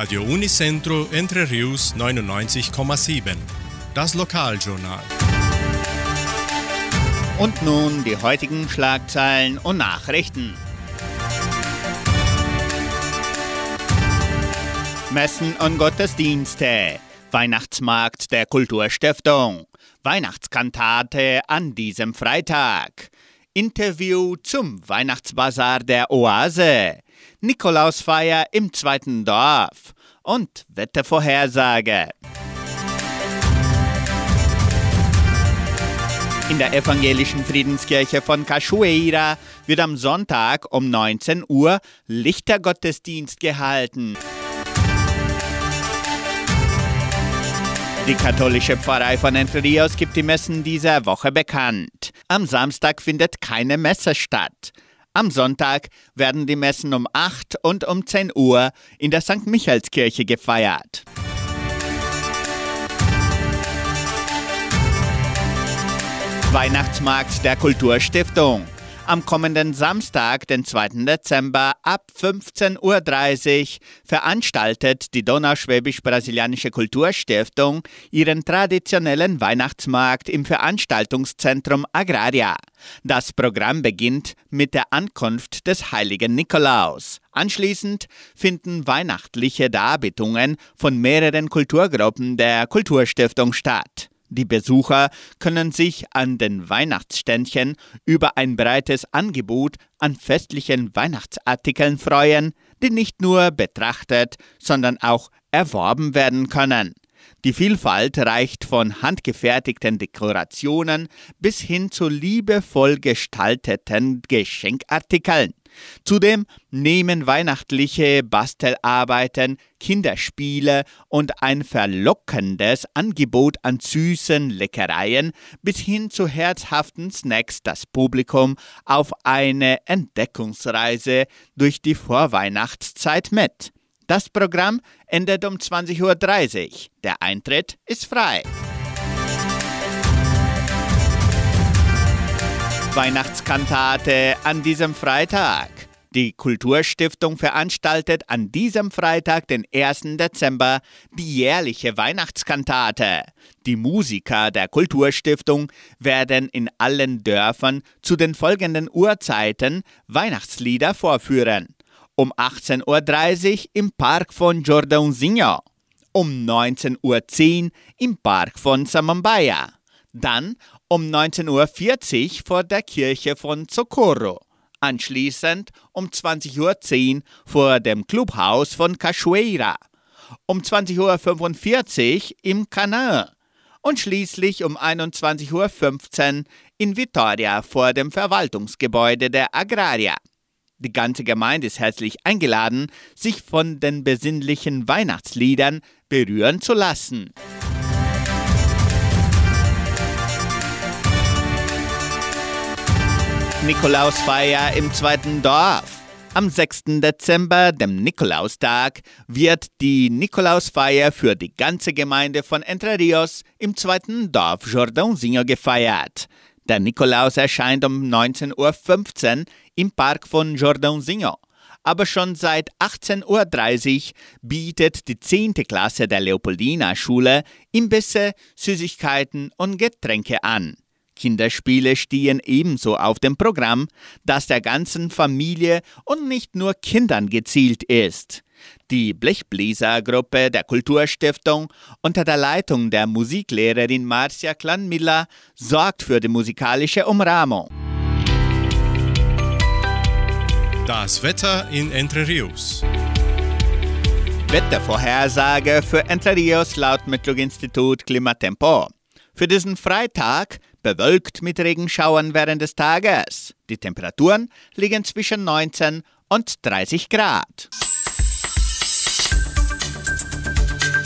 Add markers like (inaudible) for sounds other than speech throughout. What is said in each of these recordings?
Radio Unicentro Entre Rius 99,7. Das Lokaljournal. Und nun die heutigen Schlagzeilen und Nachrichten. Messen und Gottesdienste. Weihnachtsmarkt der Kulturstiftung. Weihnachtskantate an diesem Freitag. Interview zum Weihnachtsbazar der Oase. Nikolausfeier im zweiten Dorf. Und Wettervorhersage. In der evangelischen Friedenskirche von Cachoeira wird am Sonntag um 19 Uhr Lichtergottesdienst gehalten. Die katholische Pfarrei von Entre Rios gibt die Messen dieser Woche bekannt. Am Samstag findet keine Messe statt. Am Sonntag werden die Messen um 8 und um 10 Uhr in der St. Michaelskirche gefeiert. Weihnachtsmarkt der Kulturstiftung. Am kommenden Samstag, den 2. Dezember ab 15.30 Uhr veranstaltet die Donauschwäbisch-Brasilianische Kulturstiftung ihren traditionellen Weihnachtsmarkt im Veranstaltungszentrum Agraria. Das Programm beginnt mit der Ankunft des heiligen Nikolaus. Anschließend finden weihnachtliche Darbietungen von mehreren Kulturgruppen der Kulturstiftung statt. Die Besucher können sich an den Weihnachtsständchen über ein breites Angebot an festlichen Weihnachtsartikeln freuen, die nicht nur betrachtet, sondern auch erworben werden können. Die Vielfalt reicht von handgefertigten Dekorationen bis hin zu liebevoll gestalteten Geschenkartikeln. Zudem nehmen weihnachtliche Bastelarbeiten, Kinderspiele und ein verlockendes Angebot an süßen Leckereien bis hin zu herzhaften Snacks das Publikum auf eine Entdeckungsreise durch die Vorweihnachtszeit mit. Das Programm endet um 20.30 Uhr. Der Eintritt ist frei. Weihnachtskantate an diesem Freitag. Die Kulturstiftung veranstaltet an diesem Freitag, den 1. Dezember, die jährliche Weihnachtskantate. Die Musiker der Kulturstiftung werden in allen Dörfern zu den folgenden Uhrzeiten Weihnachtslieder vorführen. Um 18.30 Uhr im Park von Jordãozinho, um 19.10 Uhr im Park von Samambaia, dann um 19.40 Uhr vor der Kirche von Socorro. Anschließend um 20.10 Uhr vor dem Clubhaus von Cachoeira. Um 20.45 Uhr im Canal. Und schließlich um 21.15 Uhr in Vitoria vor dem Verwaltungsgebäude der Agraria. Die ganze Gemeinde ist herzlich eingeladen, sich von den besinnlichen Weihnachtsliedern berühren zu lassen. Nikolausfeier im zweiten Dorf. Am 6. Dezember, dem Nikolaustag, wird die Nikolausfeier für die ganze Gemeinde von Entre Rios im zweiten Dorf Jordãozinho gefeiert. Der Nikolaus erscheint um 19.15 Uhr im Park von Jordãozinho. Aber schon seit 18.30 Uhr bietet die 10. Klasse der Leopoldina Schule Imbisse, Süßigkeiten und Getränke an. Kinderspiele stehen ebenso auf dem Programm, das der ganzen Familie und nicht nur Kindern gezielt ist. Die Blechbläsergruppe der Kulturstiftung unter der Leitung der Musiklehrerin Marcia Klanmiller sorgt für die musikalische Umrahmung. Das Wetter in Entre Rios. Wettervorhersage für Entre Rios laut Metlog-Institut Klimatempo. Für diesen Freitag bewölkt mit Regenschauern während des Tages. Die Temperaturen liegen zwischen 19 und 30 Grad.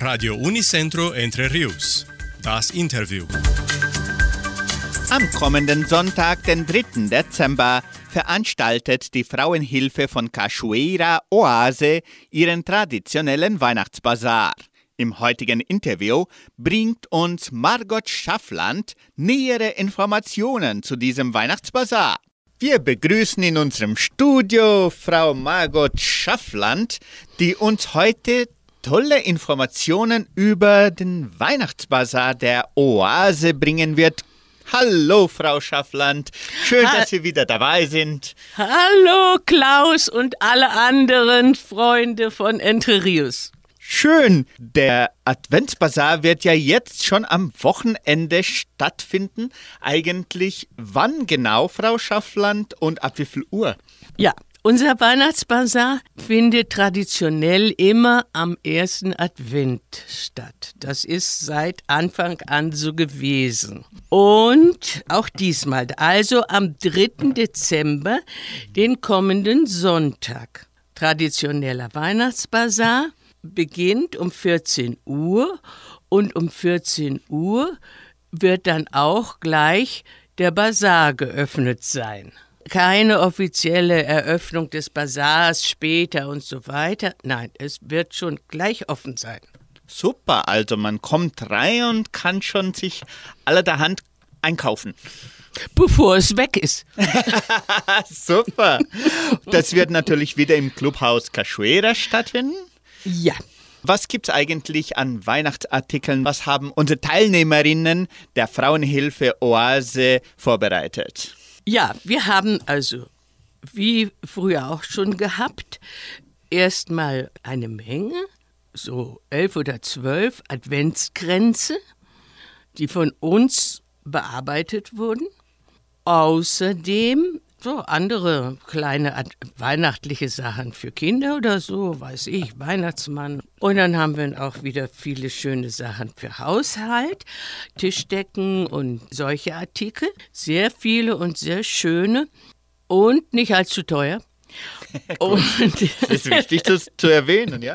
Radio Unicentro Entre Rius. Das Interview. Am kommenden Sonntag, den 3. Dezember, veranstaltet die Frauenhilfe von Cachoeira Oase ihren traditionellen Weihnachtsbazar. Im heutigen Interview bringt uns Margot Schaffland nähere Informationen zu diesem Weihnachtsbazar. Wir begrüßen in unserem Studio Frau Margot Schaffland, die uns heute tolle Informationen über den Weihnachtsbazar der Oase bringen wird. Hallo, Frau Schaffland. Schön, Ha- dass Sie wieder dabei sind. Hallo Klaus und alle anderen Freunde von Entre Rios. Schön. Der Adventsbazar wird ja jetzt schon am Wochenende stattfinden. Eigentlich wann genau, Frau Schaffland, und ab wie viel Uhr? Ja, unser Weihnachtsbazar findet traditionell immer am ersten Advent statt. Das ist seit Anfang an so gewesen. Und auch diesmal, also am 3. Dezember, den kommenden Sonntag. Traditioneller Weihnachtsbazar beginnt um 14 Uhr und um 14 Uhr wird dann auch gleich der Bazar geöffnet sein. Keine offizielle Eröffnung des Bazars später und so weiter. Nein, es wird schon gleich offen sein. Super, also man kommt rein und kann schon sich allerhand einkaufen. Bevor es weg ist. (laughs) Super. Das wird natürlich wieder im Clubhaus Cachoeira stattfinden. Ja. Was gibt's eigentlich an Weihnachtsartikeln? Was haben unsere Teilnehmerinnen der Frauenhilfe Oase vorbereitet? Ja, wir haben also, wie früher auch schon gehabt, erstmal eine Menge, so elf oder zwölf Adventskränze, die von uns bearbeitet wurden. Außerdem so andere kleine weihnachtliche Sachen für Kinder oder so, weiß ich, Weihnachtsmann. Und dann haben wir auch wieder viele schöne Sachen für Haushalt, Tischdecken und solche Artikel. Sehr viele und sehr schöne und nicht allzu teuer. (laughs) und, (laughs) Das ist wichtig das zu erwähnen, (laughs) ja?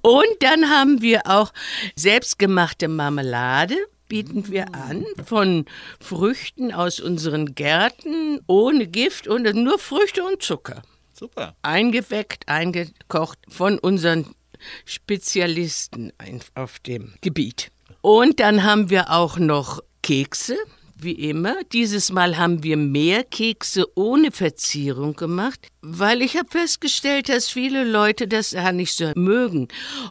und dann haben wir auch selbstgemachte Marmelade, bieten wir an, von Früchten aus unseren Gärten, ohne Gift und nur Früchte und Zucker. Super. Eingeweckt, eingekocht von unseren Spezialisten auf dem Gebiet. Und dann haben wir auch noch Kekse, wie immer. Dieses Mal haben wir mehr Kekse ohne Verzierung gemacht, weil ich habe festgestellt, dass viele Leute das ja nicht so mögen.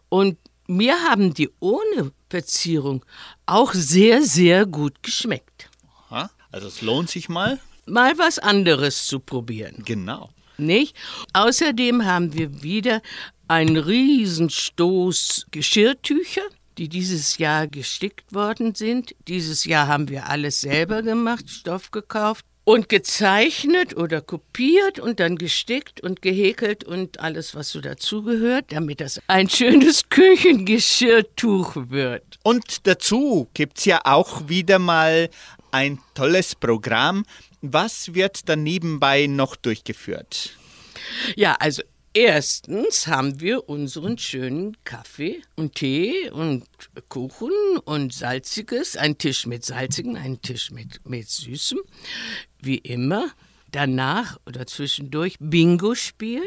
Und mir haben die ohne Verzierung auch sehr, sehr gut geschmeckt. Aha. Also es lohnt sich mal. Mal was anderes zu probieren. Genau. Nicht? Außerdem haben wir wieder einen Riesenstoß Geschirrtücher, die dieses Jahr gestickt worden sind. Dieses Jahr haben wir alles selber gemacht, Stoff gekauft und gezeichnet oder kopiert und dann gestickt und gehäkelt und alles, was so dazugehört, damit das ein schönes (laughs) Küchengeschirrtuch wird. Und dazu gibt's ja auch wieder mal ein tolles Programm. Was wird dann nebenbei noch durchgeführt? Ja, also erstens haben wir unseren schönen Kaffee und Tee und Kuchen und Salziges, einen Tisch mit Salzigen, einen Tisch mit, mit Süßem, wie immer. Danach oder zwischendurch Bingo spielen,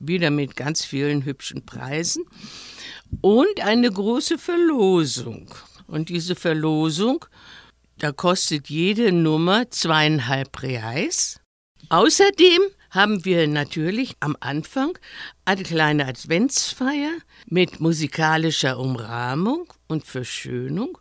wieder mit ganz vielen hübschen Preisen und eine große Verlosung. Und diese Verlosung, da kostet jede Nummer zweieinhalb Reais. Außerdem haben wir natürlich am Anfang eine kleine Adventsfeier mit musikalischer Umrahmung und Verschönung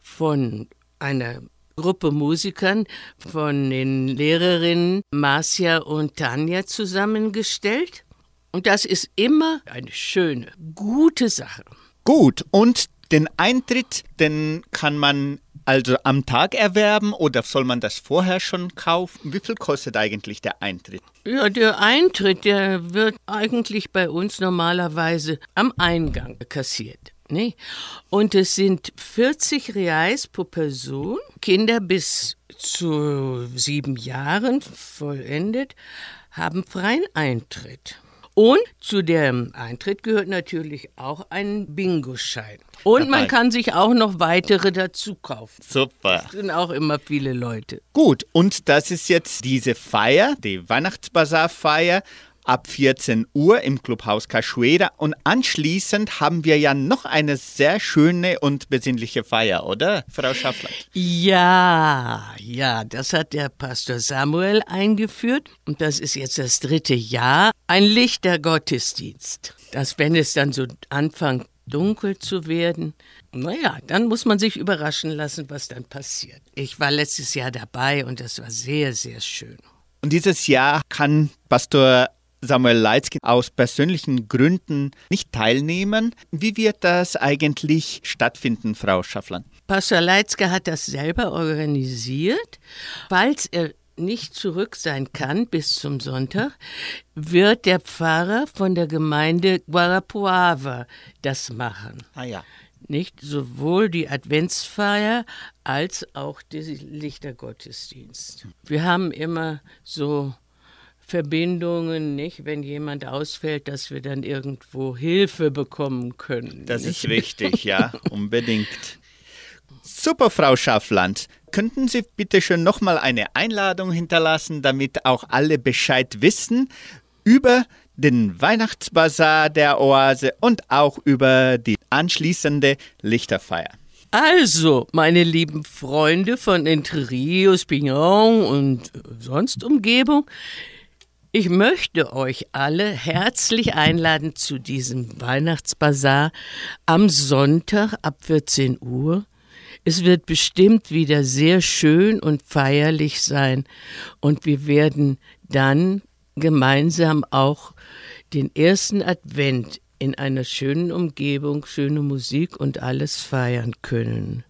von einer Gruppe Musikern von den Lehrerinnen Marcia und Tanja zusammengestellt. Und das ist immer eine schöne, gute Sache. Gut, und den Eintritt, den kann man also am Tag erwerben oder soll man das vorher schon kaufen? Wie viel kostet eigentlich der Eintritt? Ja, der Eintritt, der wird eigentlich bei uns normalerweise am Eingang kassiert. Ne? Und es sind 40 Reais pro Person. Kinder bis zu sieben Jahren vollendet haben freien Eintritt. Und zu dem Eintritt gehört natürlich auch ein Bingo-Schein. Und man kann sich auch noch weitere dazu kaufen. Super. Das sind auch immer viele Leute. Gut, und das ist jetzt diese Feier, die Weihnachtsbazar-Feier ab 14 Uhr im Clubhaus Cachoeira und anschließend haben wir ja noch eine sehr schöne und besinnliche Feier, oder, Frau Schaffland? Ja, ja, das hat der Pastor Samuel eingeführt und das ist jetzt das dritte Jahr. Ein Lichtergottesdienst. Dass, wenn es dann so anfängt, dunkel zu werden, naja, dann muss man sich überraschen lassen, was dann passiert. Ich war letztes Jahr dabei und das war sehr, sehr schön. Und dieses Jahr kann Pastor Samuel Leitzke aus persönlichen Gründen nicht teilnehmen. Wie wird das eigentlich stattfinden, Frau Schaffland? Pastor Leitzke hat das selber organisiert. Falls er nicht zurück sein kann bis zum Sonntag, wird der Pfarrer von der Gemeinde Guarapuava das machen. Ah ja. Nicht sowohl die Adventsfeier als auch der Lichtergottesdienst. Wir haben immer so Verbindungen, nicht, wenn jemand ausfällt, dass wir dann irgendwo Hilfe bekommen können. Das nicht? ist wichtig, ja, (laughs) unbedingt. Super, Frau Schaffland. Könnten Sie bitte schon nochmal eine Einladung hinterlassen, damit auch alle Bescheid wissen über den Weihnachtsbazar der Oase und auch über die anschließende Lichterfeier? Also, meine lieben Freunde von Entre Rios, Pignon und sonst Umgebung, ich möchte euch alle herzlich einladen zu diesem Weihnachtsbazar am Sonntag ab 14 Uhr. Es wird bestimmt wieder sehr schön und feierlich sein und wir werden dann gemeinsam auch den ersten Advent in einer schönen Umgebung, schöne Musik und alles feiern können.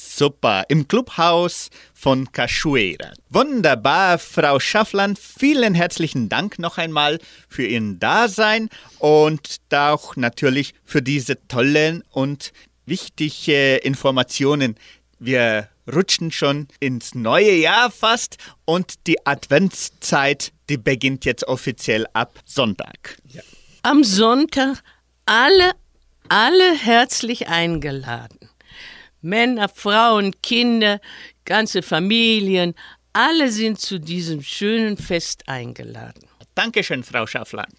Super, im Clubhaus von Cachoeira. Wunderbar, Frau Schaffland, vielen herzlichen Dank noch einmal für Ihr Dasein und auch natürlich für diese tollen und wichtigen Informationen. Wir rutschen schon ins neue Jahr fast und die Adventszeit, die beginnt jetzt offiziell ab Sonntag. Ja. Am Sonntag alle, alle herzlich eingeladen. Männer, Frauen, Kinder, ganze Familien, alle sind zu diesem schönen Fest eingeladen. Dankeschön, Frau Schaffland.